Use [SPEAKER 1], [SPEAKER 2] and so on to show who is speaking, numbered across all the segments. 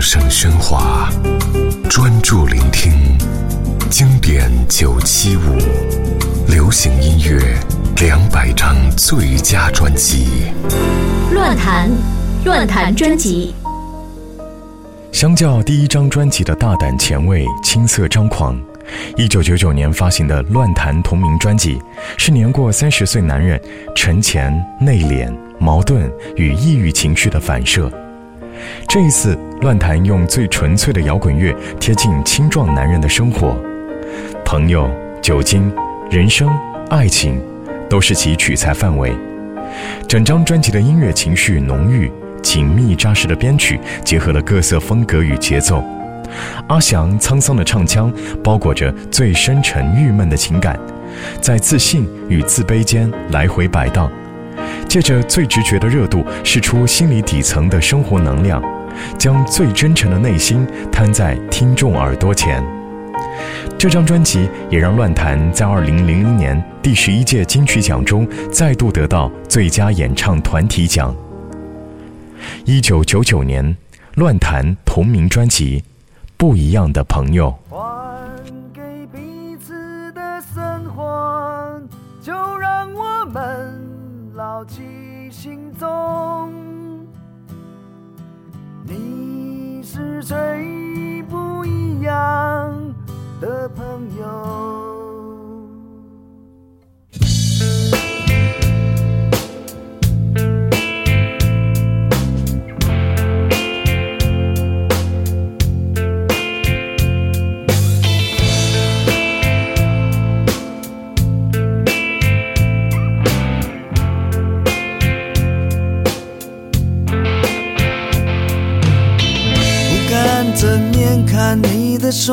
[SPEAKER 1] 声喧哗，专注聆听经典九七五，流行音乐两百张最佳专辑。
[SPEAKER 2] 乱弹，乱弹专辑。
[SPEAKER 3] 相较第一张专辑的大胆前卫、青涩张狂，一九九九年发行的《乱弹》同名专辑，是年过三十岁男人沉潜、内敛、矛盾与抑郁情绪的反射。这一次，《乱弹》用最纯粹的摇滚乐贴近青壮男人的生活，朋友、酒精、人生、爱情，都是其取材范围。整张专辑的音乐情绪浓郁。紧密扎实的编曲结合了各色风格与节奏，阿翔沧桑的唱腔包裹着最深沉郁闷的情感，在自信与自卑间来回摆荡，借着最直觉的热度释出心理底层的生活能量，将最真诚的内心摊在听众耳朵前。这张专辑也让乱弹在2000年第十一届金曲奖中再度得到最佳演唱团体奖。一九九九年，《乱弹》同名专辑《不一样的朋友》。
[SPEAKER 4] 牢记心中。你是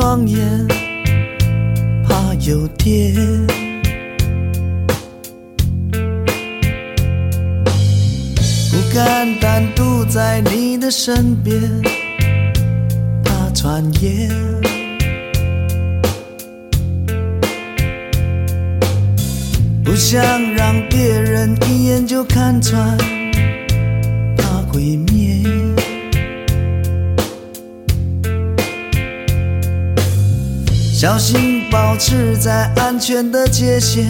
[SPEAKER 4] 双眼，怕有天不敢单独在你的身边，怕传言不想让别人一眼就看穿，小心保持在安全的界限，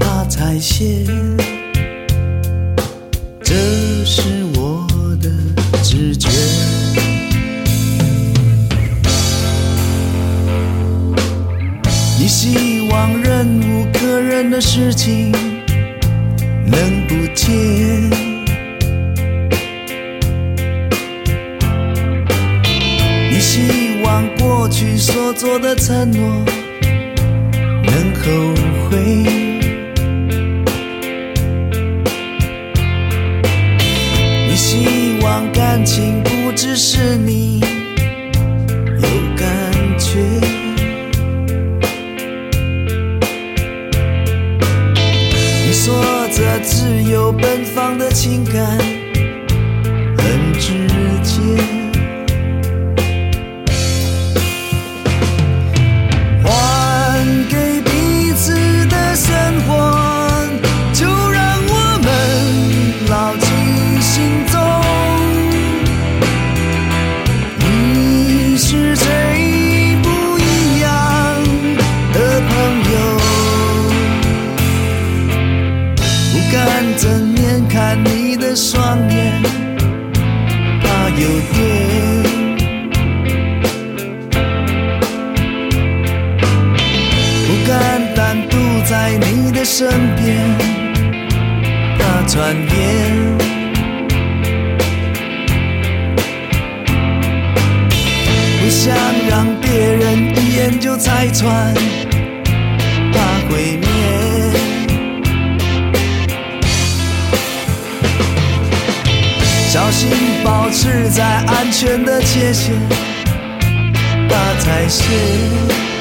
[SPEAKER 4] 怕踩线。这是我的直觉。你希望忍无可忍的事情能不见。过去所做的承诺，能后悔。你希望感情不只是你有感觉，你说着自由奔放的情感很直接。拆穿，怕毁灭。小心保持在安全的界限，怕踩线。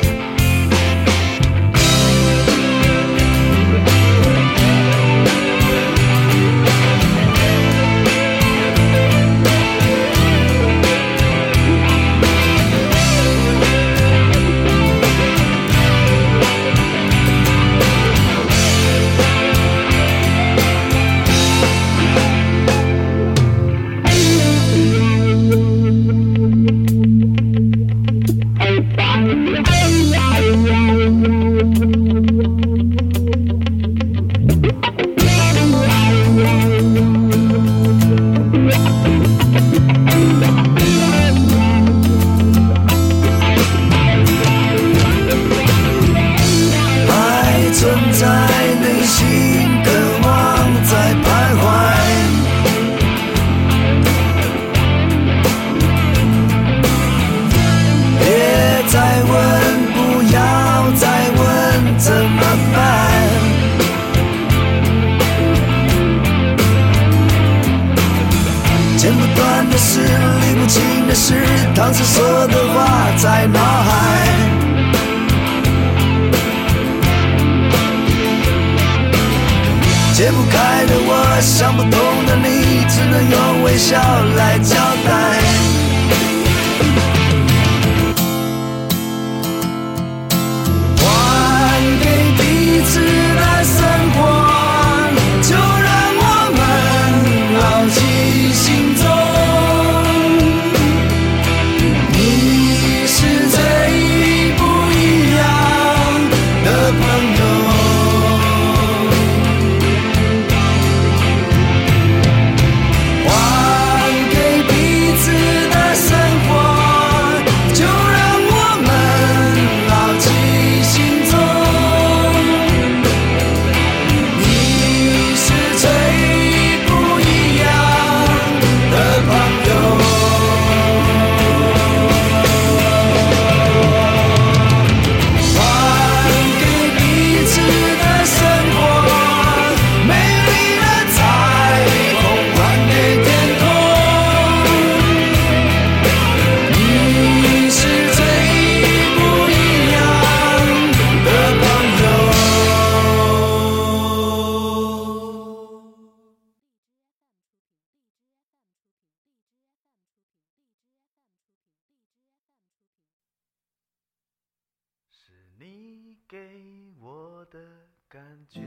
[SPEAKER 4] 解不开的我，想不通的你，只能用微笑来交代。你给我的感觉。